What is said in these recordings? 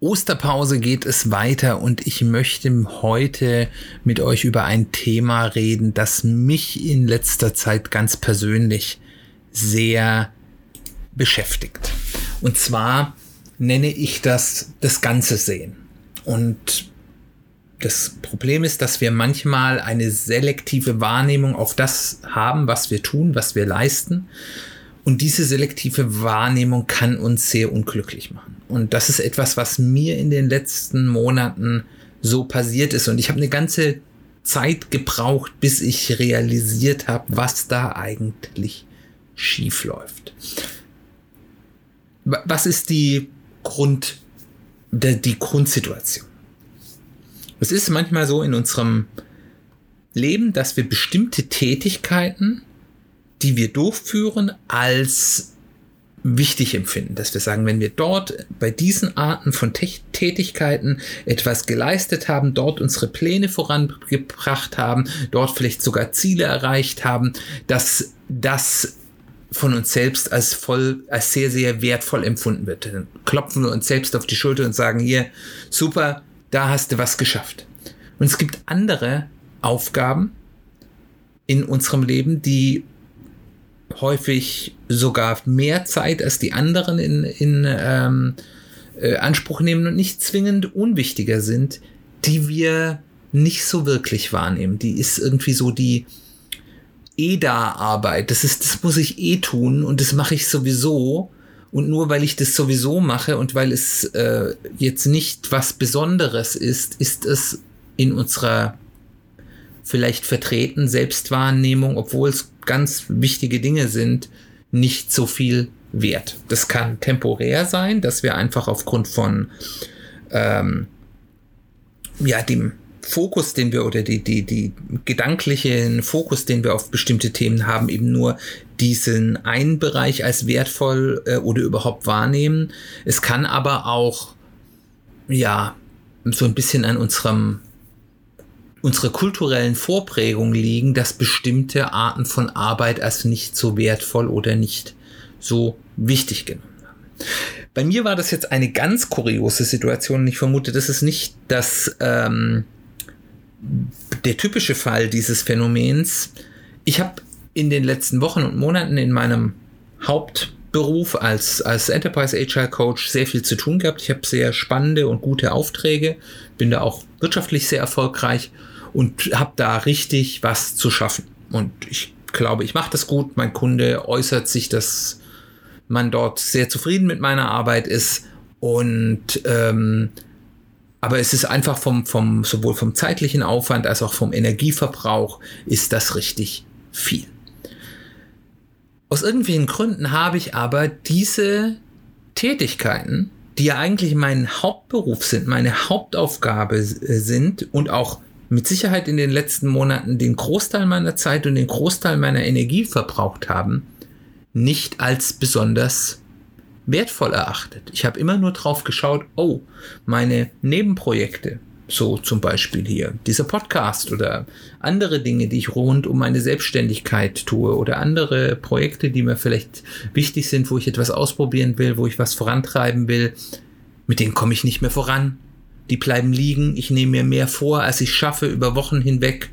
Osterpause geht es weiter und ich möchte heute mit euch über ein Thema reden, das mich in letzter Zeit ganz persönlich sehr beschäftigt. Und zwar nenne ich das das Ganze sehen. Und das Problem ist, dass wir manchmal eine selektive Wahrnehmung auf das haben, was wir tun, was wir leisten. Und diese selektive Wahrnehmung kann uns sehr unglücklich machen. Und das ist etwas, was mir in den letzten Monaten so passiert ist. Und ich habe eine ganze Zeit gebraucht, bis ich realisiert habe, was da eigentlich schief läuft. Was ist die Grund, die Grundsituation? Es ist manchmal so in unserem Leben, dass wir bestimmte Tätigkeiten, die wir durchführen, als wichtig empfinden, dass wir sagen, wenn wir dort bei diesen Arten von Tätigkeiten etwas geleistet haben, dort unsere Pläne vorangebracht haben, dort vielleicht sogar Ziele erreicht haben, dass das von uns selbst als voll, als sehr, sehr wertvoll empfunden wird. Dann klopfen wir uns selbst auf die Schulter und sagen, hier, super, da hast du was geschafft. Und es gibt andere Aufgaben in unserem Leben, die häufig sogar mehr Zeit als die anderen in, in ähm, äh, Anspruch nehmen und nicht zwingend unwichtiger sind, die wir nicht so wirklich wahrnehmen. Die ist irgendwie so die EDA-Arbeit. Das ist, das muss ich eh tun und das mache ich sowieso. Und nur weil ich das sowieso mache und weil es äh, jetzt nicht was Besonderes ist, ist es in unserer vielleicht vertreten Selbstwahrnehmung, obwohl es ganz wichtige Dinge sind, nicht so viel wert. Das kann temporär sein, dass wir einfach aufgrund von ähm, ja, dem Fokus, den wir oder die, die, die gedanklichen Fokus, den wir auf bestimmte Themen haben, eben nur diesen einen Bereich als wertvoll äh, oder überhaupt wahrnehmen. Es kann aber auch, ja, so ein bisschen an unserem unsere kulturellen Vorprägungen liegen, dass bestimmte Arten von Arbeit als nicht so wertvoll oder nicht so wichtig genommen haben. Bei mir war das jetzt eine ganz kuriose Situation. Ich vermute, das ist nicht das, ähm, der typische Fall dieses Phänomens. Ich habe in den letzten Wochen und Monaten in meinem Hauptberuf als, als Enterprise HR Coach sehr viel zu tun gehabt. Ich habe sehr spannende und gute Aufträge, bin da auch wirtschaftlich sehr erfolgreich und habe da richtig was zu schaffen. Und ich glaube, ich mache das gut. Mein Kunde äußert sich, dass man dort sehr zufrieden mit meiner Arbeit ist. Und ähm, aber es ist einfach vom, vom, sowohl vom zeitlichen Aufwand als auch vom Energieverbrauch ist das richtig viel. Aus irgendwelchen Gründen habe ich aber diese Tätigkeiten, die ja eigentlich mein Hauptberuf sind, meine Hauptaufgabe sind und auch mit Sicherheit in den letzten Monaten den Großteil meiner Zeit und den Großteil meiner Energie verbraucht haben, nicht als besonders wertvoll erachtet. Ich habe immer nur drauf geschaut, oh, meine Nebenprojekte, so zum Beispiel hier dieser Podcast oder andere Dinge, die ich rund um meine Selbstständigkeit tue oder andere Projekte, die mir vielleicht wichtig sind, wo ich etwas ausprobieren will, wo ich was vorantreiben will, mit denen komme ich nicht mehr voran die bleiben liegen, ich nehme mir mehr vor, als ich schaffe über Wochen hinweg.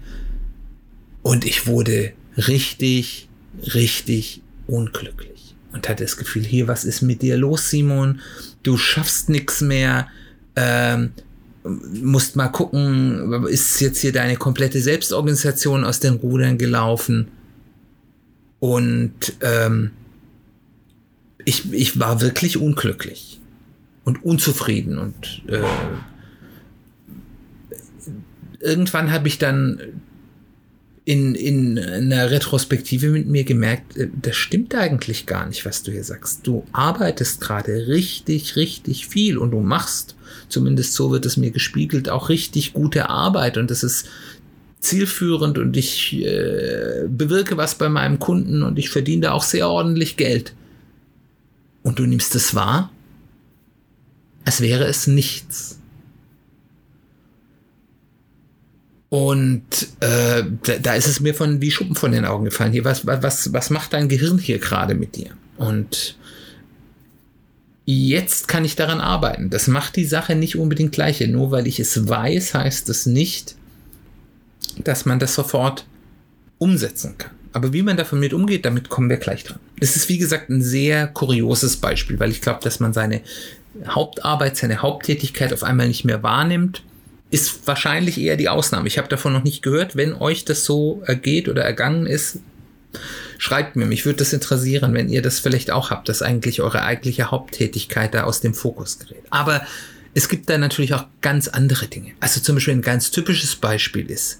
Und ich wurde richtig, richtig unglücklich. Und hatte das Gefühl, hier, was ist mit dir los, Simon? Du schaffst nichts mehr. Ähm, musst mal gucken, ist jetzt hier deine komplette Selbstorganisation aus den Rudern gelaufen? Und ähm, ich, ich war wirklich unglücklich und unzufrieden und äh, irgendwann habe ich dann in, in einer Retrospektive mit mir gemerkt, äh, das stimmt eigentlich gar nicht, was du hier sagst. Du arbeitest gerade richtig, richtig viel und du machst, zumindest so wird es mir gespiegelt, auch richtig gute Arbeit und das ist zielführend und ich äh, bewirke was bei meinem Kunden und ich verdiene da auch sehr ordentlich Geld. Und du nimmst es wahr, als wäre es nichts. Und äh, da, da ist es mir von wie Schuppen von den Augen gefallen. Hier, was, was, was macht dein Gehirn hier gerade mit dir? Und jetzt kann ich daran arbeiten. Das macht die Sache nicht unbedingt gleiche. Nur weil ich es weiß, heißt es nicht, dass man das sofort umsetzen kann. Aber wie man davon mit umgeht, damit kommen wir gleich dran. Es ist wie gesagt ein sehr kurioses Beispiel, weil ich glaube, dass man seine Hauptarbeit, seine Haupttätigkeit auf einmal nicht mehr wahrnimmt ist wahrscheinlich eher die Ausnahme. Ich habe davon noch nicht gehört. Wenn euch das so ergeht oder ergangen ist, schreibt mir. Mich würde das interessieren, wenn ihr das vielleicht auch habt, dass eigentlich eure eigentliche Haupttätigkeit da aus dem Fokus gerät. Aber es gibt da natürlich auch ganz andere Dinge. Also zum Beispiel ein ganz typisches Beispiel ist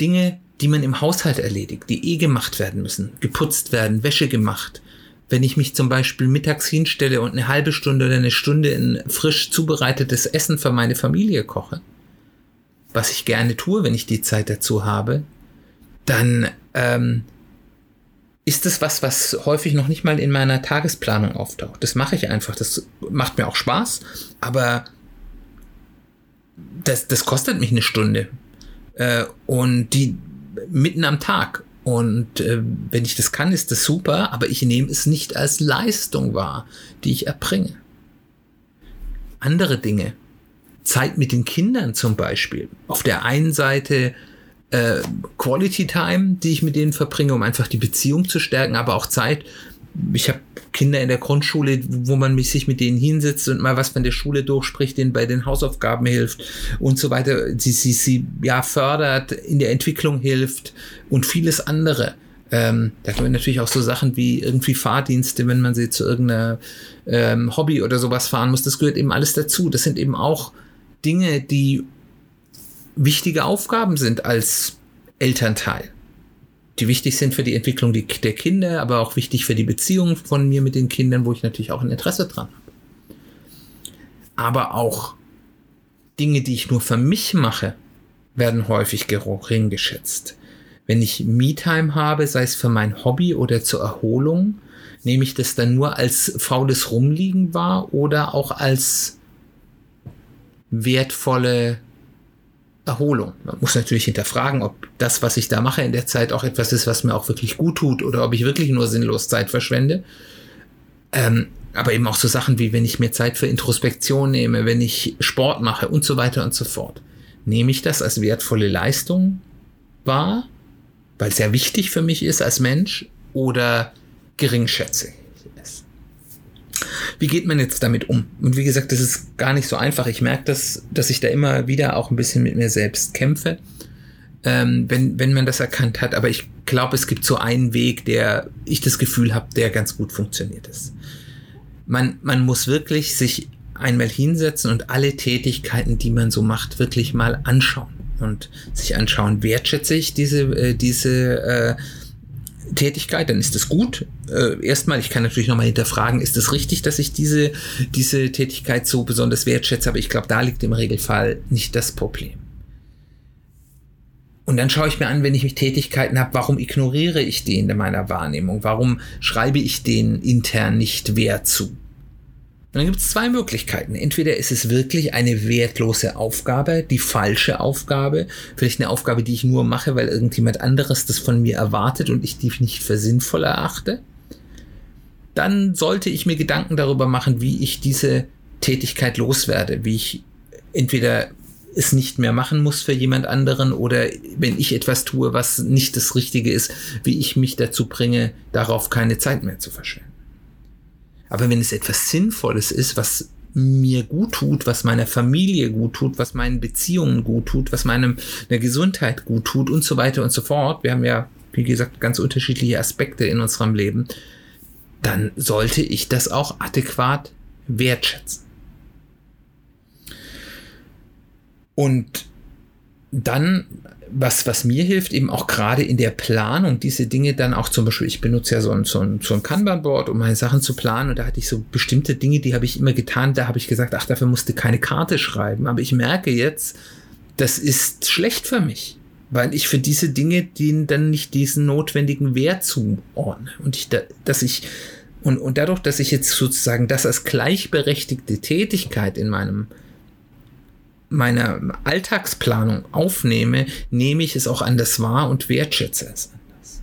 Dinge, die man im Haushalt erledigt, die eh gemacht werden müssen, geputzt werden, Wäsche gemacht. Wenn ich mich zum Beispiel mittags hinstelle und eine halbe Stunde oder eine Stunde in frisch zubereitetes Essen für meine Familie koche, was ich gerne tue, wenn ich die Zeit dazu habe, dann ähm, ist das was, was häufig noch nicht mal in meiner Tagesplanung auftaucht. Das mache ich einfach. Das macht mir auch Spaß, aber das, das kostet mich eine Stunde. Äh, und die mitten am Tag. Und äh, wenn ich das kann, ist das super, aber ich nehme es nicht als Leistung wahr, die ich erbringe. Andere Dinge, Zeit mit den Kindern zum Beispiel. Auf der einen Seite äh, Quality Time, die ich mit denen verbringe, um einfach die Beziehung zu stärken, aber auch Zeit. Ich habe Kinder in der Grundschule, wo man sich mit denen hinsetzt und mal was von der Schule durchspricht, denen bei den Hausaufgaben hilft und so weiter. Sie, sie, sie ja fördert, in der Entwicklung hilft und vieles andere. Ähm, da haben wir natürlich auch so Sachen wie irgendwie Fahrdienste, wenn man sie zu irgendeiner ähm, Hobby oder sowas fahren muss. Das gehört eben alles dazu. Das sind eben auch Dinge, die wichtige Aufgaben sind als Elternteil. Die wichtig sind für die Entwicklung der Kinder, aber auch wichtig für die Beziehung von mir mit den Kindern, wo ich natürlich auch ein Interesse dran habe. Aber auch Dinge, die ich nur für mich mache, werden häufig gering geschätzt. Wenn ich Me-Time habe, sei es für mein Hobby oder zur Erholung, nehme ich das dann nur als faules Rumliegen wahr oder auch als wertvolle Erholung. Man muss natürlich hinterfragen, ob das, was ich da mache in der Zeit, auch etwas ist, was mir auch wirklich gut tut oder ob ich wirklich nur sinnlos Zeit verschwende. Ähm, aber eben auch so Sachen wie, wenn ich mir Zeit für Introspektion nehme, wenn ich Sport mache und so weiter und so fort. Nehme ich das als wertvolle Leistung wahr, weil es sehr wichtig für mich ist als Mensch oder geringschätze wie geht man jetzt damit um? Und wie gesagt, das ist gar nicht so einfach. Ich merke das, dass ich da immer wieder auch ein bisschen mit mir selbst kämpfe, ähm, wenn, wenn man das erkannt hat. Aber ich glaube, es gibt so einen Weg, der ich das Gefühl habe, der ganz gut funktioniert ist. Man, man muss wirklich sich einmal hinsetzen und alle Tätigkeiten, die man so macht, wirklich mal anschauen und sich anschauen, wertschätze ich diese, äh, diese äh, Tätigkeit, dann ist das gut. Äh, erstmal, ich kann natürlich nochmal hinterfragen, ist es richtig, dass ich diese, diese Tätigkeit so besonders wertschätze, aber ich glaube, da liegt im Regelfall nicht das Problem. Und dann schaue ich mir an, wenn ich mich Tätigkeiten habe, warum ignoriere ich die in meiner Wahrnehmung? Warum schreibe ich denen intern nicht Wert zu? Dann gibt es zwei Möglichkeiten. Entweder ist es wirklich eine wertlose Aufgabe, die falsche Aufgabe, vielleicht eine Aufgabe, die ich nur mache, weil irgendjemand anderes das von mir erwartet und ich die nicht für sinnvoll erachte. Dann sollte ich mir Gedanken darüber machen, wie ich diese Tätigkeit loswerde, wie ich entweder es nicht mehr machen muss für jemand anderen oder wenn ich etwas tue, was nicht das Richtige ist, wie ich mich dazu bringe, darauf keine Zeit mehr zu verschwenden. Aber wenn es etwas Sinnvolles ist, was mir gut tut, was meiner Familie gut tut, was meinen Beziehungen gut tut, was meinem der Gesundheit gut tut und so weiter und so fort. Wir haben ja, wie gesagt, ganz unterschiedliche Aspekte in unserem Leben. Dann sollte ich das auch adäquat wertschätzen. Und dann, was, was mir hilft, eben auch gerade in der Planung, diese Dinge dann auch zum Beispiel, ich benutze ja so ein, so ein, so ein Kanban-Board, um meine Sachen zu planen und da hatte ich so bestimmte Dinge, die habe ich immer getan, da habe ich gesagt, ach, dafür musste keine Karte schreiben, aber ich merke jetzt, das ist schlecht für mich, weil ich für diese Dinge denen dann nicht diesen notwendigen Wert zuordne. Und ich, da, dass ich und, und dadurch, dass ich jetzt sozusagen das als gleichberechtigte Tätigkeit in meinem meiner Alltagsplanung aufnehme, nehme ich es auch anders wahr und wertschätze es anders.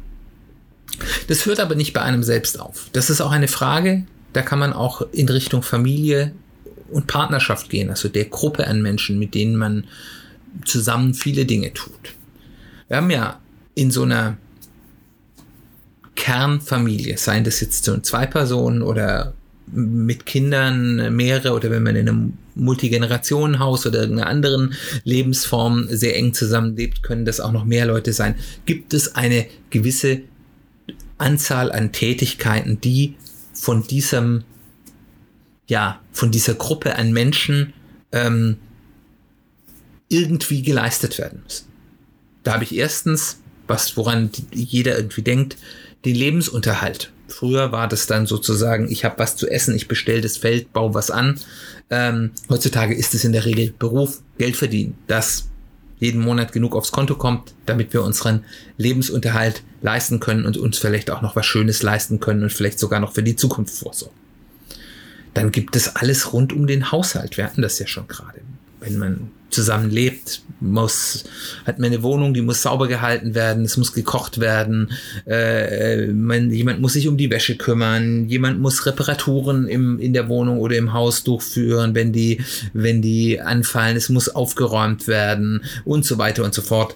Das hört aber nicht bei einem selbst auf. Das ist auch eine Frage, da kann man auch in Richtung Familie und Partnerschaft gehen, also der Gruppe an Menschen, mit denen man zusammen viele Dinge tut. Wir haben ja in so einer Kernfamilie, seien das jetzt so zwei Personen oder mit Kindern mehrere oder wenn man in einem Multigenerationenhaus oder irgendeiner anderen Lebensform sehr eng zusammenlebt, können das auch noch mehr Leute sein. Gibt es eine gewisse Anzahl an Tätigkeiten, die von diesem, ja, von dieser Gruppe an Menschen ähm, irgendwie geleistet werden müssen. Da habe ich erstens, was woran jeder irgendwie denkt, den Lebensunterhalt. Früher war das dann sozusagen, ich habe was zu essen, ich bestelle das Feld, baue was an. Ähm, heutzutage ist es in der Regel Beruf, Geld verdienen, dass jeden Monat genug aufs Konto kommt, damit wir unseren Lebensunterhalt leisten können und uns vielleicht auch noch was Schönes leisten können und vielleicht sogar noch für die Zukunft vorsorgen. Dann gibt es alles rund um den Haushalt. Wir hatten das ja schon gerade. Wenn man zusammen lebt, muss, hat man eine Wohnung, die muss sauber gehalten werden, es muss gekocht werden, äh, man, jemand muss sich um die Wäsche kümmern, jemand muss Reparaturen im, in der Wohnung oder im Haus durchführen, wenn die, wenn die anfallen, es muss aufgeräumt werden und so weiter und so fort.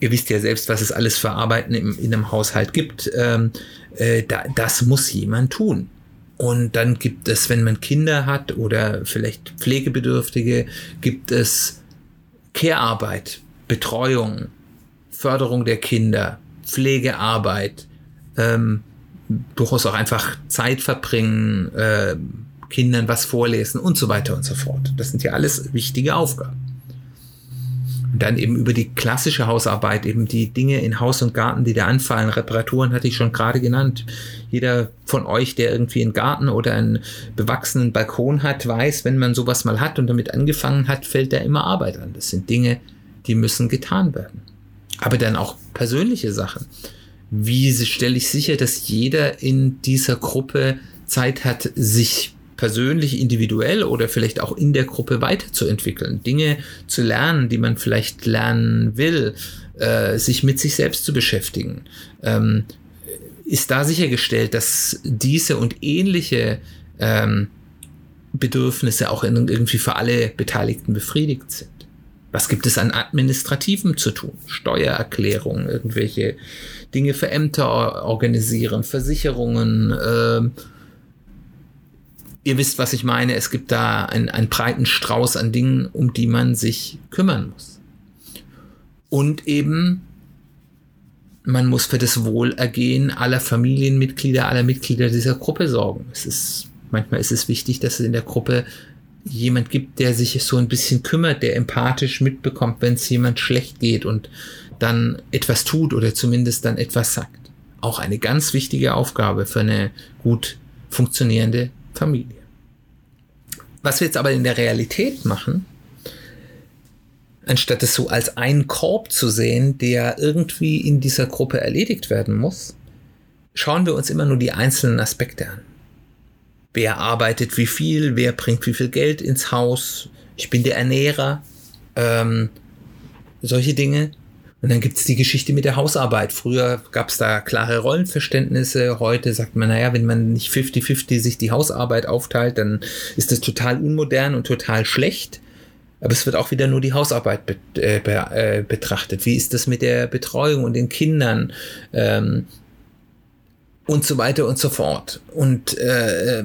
Ihr wisst ja selbst, was es alles für Arbeiten im, in einem Haushalt gibt. Ähm, äh, da, das muss jemand tun. Und dann gibt es, wenn man Kinder hat oder vielleicht Pflegebedürftige, gibt es Care-Arbeit, Betreuung, Förderung der Kinder, Pflegearbeit, ähm, durchaus auch einfach Zeit verbringen, äh, Kindern was vorlesen und so weiter und so fort. Das sind ja alles wichtige Aufgaben. Und dann eben über die klassische Hausarbeit, eben die Dinge in Haus und Garten, die da anfallen. Reparaturen hatte ich schon gerade genannt. Jeder von euch, der irgendwie einen Garten oder einen bewachsenen Balkon hat, weiß, wenn man sowas mal hat und damit angefangen hat, fällt da immer Arbeit an. Das sind Dinge, die müssen getan werden. Aber dann auch persönliche Sachen. Wie stelle ich sicher, dass jeder in dieser Gruppe Zeit hat, sich persönlich, individuell oder vielleicht auch in der Gruppe weiterzuentwickeln, Dinge zu lernen, die man vielleicht lernen will, äh, sich mit sich selbst zu beschäftigen. Ähm, ist da sichergestellt, dass diese und ähnliche ähm, Bedürfnisse auch irgendwie für alle Beteiligten befriedigt sind? Was gibt es an Administrativem zu tun? Steuererklärungen, irgendwelche Dinge für Ämter organisieren, Versicherungen, äh, ihr wisst, was ich meine. Es gibt da einen, einen breiten Strauß an Dingen, um die man sich kümmern muss. Und eben, man muss für das Wohlergehen aller Familienmitglieder, aller Mitglieder dieser Gruppe sorgen. Es ist, manchmal ist es wichtig, dass es in der Gruppe jemand gibt, der sich so ein bisschen kümmert, der empathisch mitbekommt, wenn es jemand schlecht geht und dann etwas tut oder zumindest dann etwas sagt. Auch eine ganz wichtige Aufgabe für eine gut funktionierende Familie. Was wir jetzt aber in der Realität machen, anstatt es so als einen Korb zu sehen, der irgendwie in dieser Gruppe erledigt werden muss, schauen wir uns immer nur die einzelnen Aspekte an. Wer arbeitet wie viel, wer bringt wie viel Geld ins Haus, ich bin der Ernährer, ähm, solche Dinge. Und dann gibt es die Geschichte mit der Hausarbeit. Früher gab es da klare Rollenverständnisse. Heute sagt man, naja, wenn man nicht 50-50 sich die Hausarbeit aufteilt, dann ist das total unmodern und total schlecht. Aber es wird auch wieder nur die Hausarbeit be äh, be äh, betrachtet. Wie ist das mit der Betreuung und den Kindern? Ähm, und so weiter und so fort. Und äh,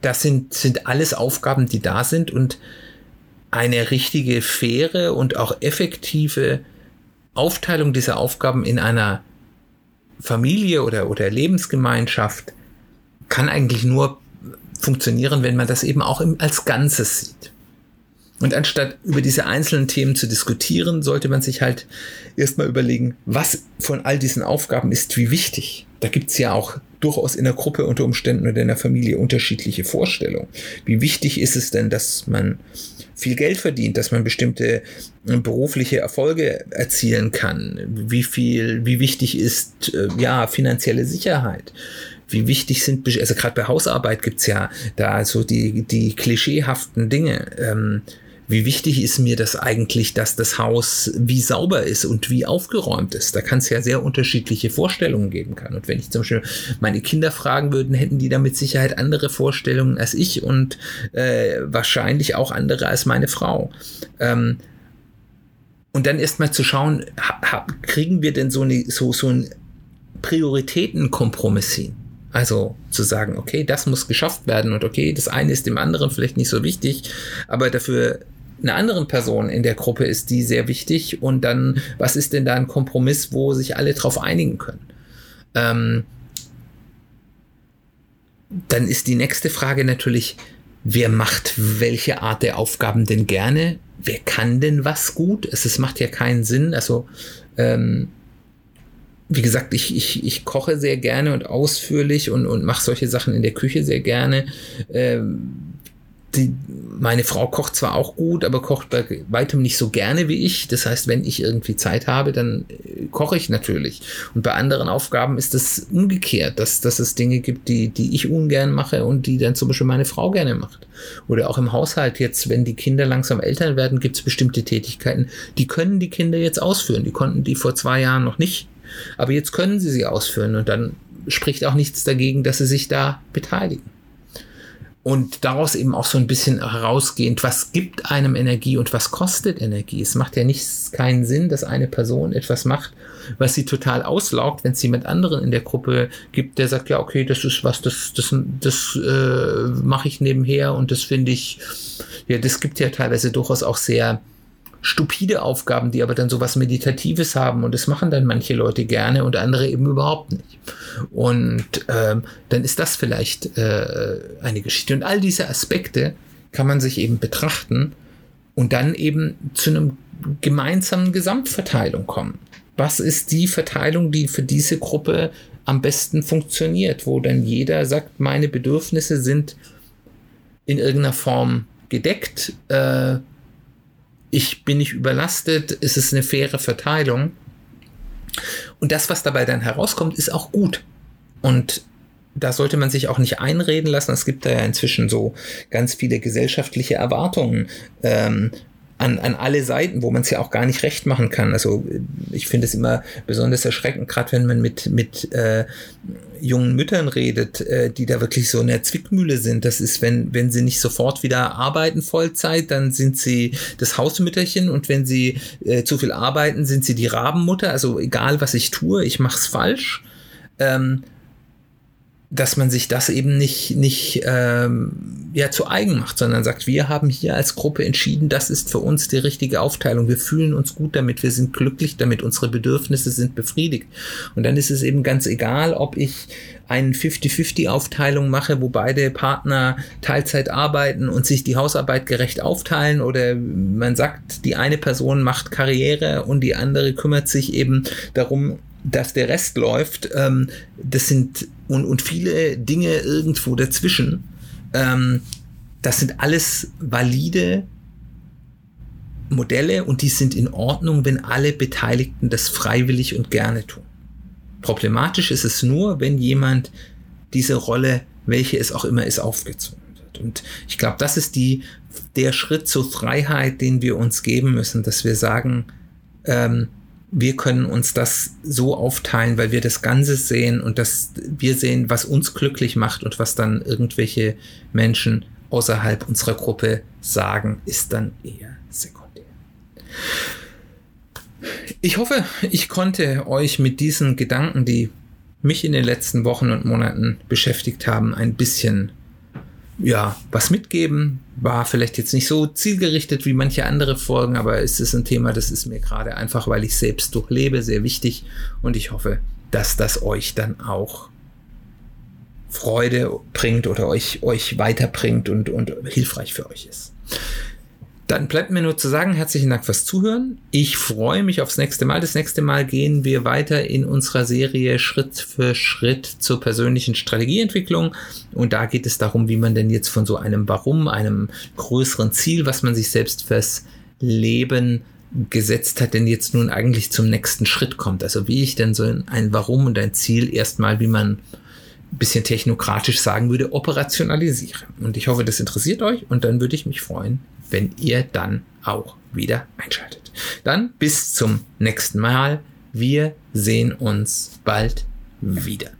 das sind, sind alles Aufgaben, die da sind und eine richtige, faire und auch effektive Aufteilung dieser Aufgaben in einer Familie oder, oder Lebensgemeinschaft kann eigentlich nur funktionieren, wenn man das eben auch im, als Ganzes sieht. Und anstatt über diese einzelnen Themen zu diskutieren, sollte man sich halt erstmal überlegen, was von all diesen Aufgaben ist wie wichtig. Da gibt's ja auch durchaus in der Gruppe unter Umständen oder in der Familie unterschiedliche Vorstellungen. Wie wichtig ist es denn, dass man viel Geld verdient, dass man bestimmte äh, berufliche Erfolge erzielen kann? Wie viel, wie wichtig ist äh, ja finanzielle Sicherheit? wie wichtig sind, also gerade bei Hausarbeit gibt's ja da so die, die klischeehaften Dinge. Ähm, wie wichtig ist mir das eigentlich, dass das Haus wie sauber ist und wie aufgeräumt ist? Da kann es ja sehr unterschiedliche Vorstellungen geben kann. Und wenn ich zum Beispiel meine Kinder fragen würden, hätten die da mit Sicherheit andere Vorstellungen als ich und äh, wahrscheinlich auch andere als meine Frau. Ähm, und dann erstmal zu schauen, kriegen wir denn so, eine, so, so einen Prioritätenkompromiss hin? Also zu sagen, okay, das muss geschafft werden und okay, das eine ist dem anderen vielleicht nicht so wichtig, aber dafür einer anderen Person in der Gruppe ist die sehr wichtig und dann, was ist denn da ein Kompromiss, wo sich alle drauf einigen können? Ähm, dann ist die nächste Frage natürlich, wer macht welche Art der Aufgaben denn gerne? Wer kann denn was gut? Es, es macht ja keinen Sinn. Also ähm, wie gesagt, ich, ich, ich koche sehr gerne und ausführlich und, und mache solche Sachen in der Küche sehr gerne. Ähm, die, meine Frau kocht zwar auch gut, aber kocht bei weitem nicht so gerne wie ich. Das heißt, wenn ich irgendwie Zeit habe, dann äh, koche ich natürlich. Und bei anderen Aufgaben ist es umgekehrt, dass, dass es Dinge gibt, die, die ich ungern mache und die dann zum Beispiel meine Frau gerne macht. Oder auch im Haushalt jetzt, wenn die Kinder langsam Eltern werden, gibt es bestimmte Tätigkeiten, die können die Kinder jetzt ausführen. Die konnten die vor zwei Jahren noch nicht. Aber jetzt können sie sie ausführen und dann spricht auch nichts dagegen, dass sie sich da beteiligen. Und daraus eben auch so ein bisschen herausgehend, was gibt einem Energie und was kostet Energie? Es macht ja nichts, keinen Sinn, dass eine Person etwas macht, was sie total auslaugt, wenn es jemand anderen in der Gruppe gibt, der sagt, ja, okay, das ist was, das, das, das äh, mache ich nebenher und das finde ich, ja, das gibt ja teilweise durchaus auch sehr stupide Aufgaben, die aber dann so was Meditatives haben und das machen dann manche Leute gerne und andere eben überhaupt nicht. Und ähm, dann ist das vielleicht äh, eine Geschichte. Und all diese Aspekte kann man sich eben betrachten und dann eben zu einem gemeinsamen Gesamtverteilung kommen. Was ist die Verteilung, die für diese Gruppe am besten funktioniert, wo dann jeder sagt, meine Bedürfnisse sind in irgendeiner Form gedeckt. Äh, ich bin nicht überlastet, es ist eine faire Verteilung. Und das, was dabei dann herauskommt, ist auch gut. Und da sollte man sich auch nicht einreden lassen. Es gibt da ja inzwischen so ganz viele gesellschaftliche Erwartungen. Ähm, an, an alle Seiten, wo man es ja auch gar nicht recht machen kann. Also ich finde es immer besonders erschreckend, gerade wenn man mit, mit äh, jungen Müttern redet, äh, die da wirklich so in der Zwickmühle sind. Das ist, wenn, wenn sie nicht sofort wieder arbeiten Vollzeit, dann sind sie das Hausmütterchen und wenn sie äh, zu viel arbeiten, sind sie die Rabenmutter. Also egal, was ich tue, ich mache es falsch. Ähm, dass man sich das eben nicht, nicht ähm, ja, zu eigen macht, sondern sagt, wir haben hier als Gruppe entschieden, das ist für uns die richtige Aufteilung. Wir fühlen uns gut damit, wir sind glücklich damit, unsere Bedürfnisse sind befriedigt. Und dann ist es eben ganz egal, ob ich eine 50-50-Aufteilung mache, wo beide Partner Teilzeit arbeiten und sich die Hausarbeit gerecht aufteilen oder man sagt, die eine Person macht Karriere und die andere kümmert sich eben darum, dass der Rest läuft, ähm, das sind und, und viele Dinge irgendwo dazwischen, ähm, das sind alles valide Modelle und die sind in Ordnung, wenn alle Beteiligten das freiwillig und gerne tun. Problematisch ist es nur, wenn jemand diese Rolle, welche es auch immer ist, aufgezwungen wird. Und ich glaube, das ist die, der Schritt zur Freiheit, den wir uns geben müssen, dass wir sagen, ähm, wir können uns das so aufteilen, weil wir das Ganze sehen und dass wir sehen, was uns glücklich macht und was dann irgendwelche Menschen außerhalb unserer Gruppe sagen, ist dann eher sekundär. Ich hoffe, ich konnte euch mit diesen Gedanken, die mich in den letzten Wochen und Monaten beschäftigt haben, ein bisschen ja, was mitgeben. War vielleicht jetzt nicht so zielgerichtet wie manche andere Folgen, aber es ist ein Thema, das ist mir gerade einfach, weil ich selbst durchlebe, sehr wichtig. Und ich hoffe, dass das euch dann auch Freude bringt oder euch, euch weiterbringt und, und hilfreich für euch ist. Dann bleibt mir nur zu sagen, herzlichen Dank fürs Zuhören. Ich freue mich aufs nächste Mal. Das nächste Mal gehen wir weiter in unserer Serie Schritt für Schritt zur persönlichen Strategieentwicklung. Und da geht es darum, wie man denn jetzt von so einem Warum, einem größeren Ziel, was man sich selbst fürs Leben gesetzt hat, denn jetzt nun eigentlich zum nächsten Schritt kommt. Also wie ich denn so ein Warum und ein Ziel erstmal, wie man ein bisschen technokratisch sagen würde, operationalisiere. Und ich hoffe, das interessiert euch und dann würde ich mich freuen, wenn ihr dann auch wieder einschaltet. Dann bis zum nächsten Mal. Wir sehen uns bald wieder.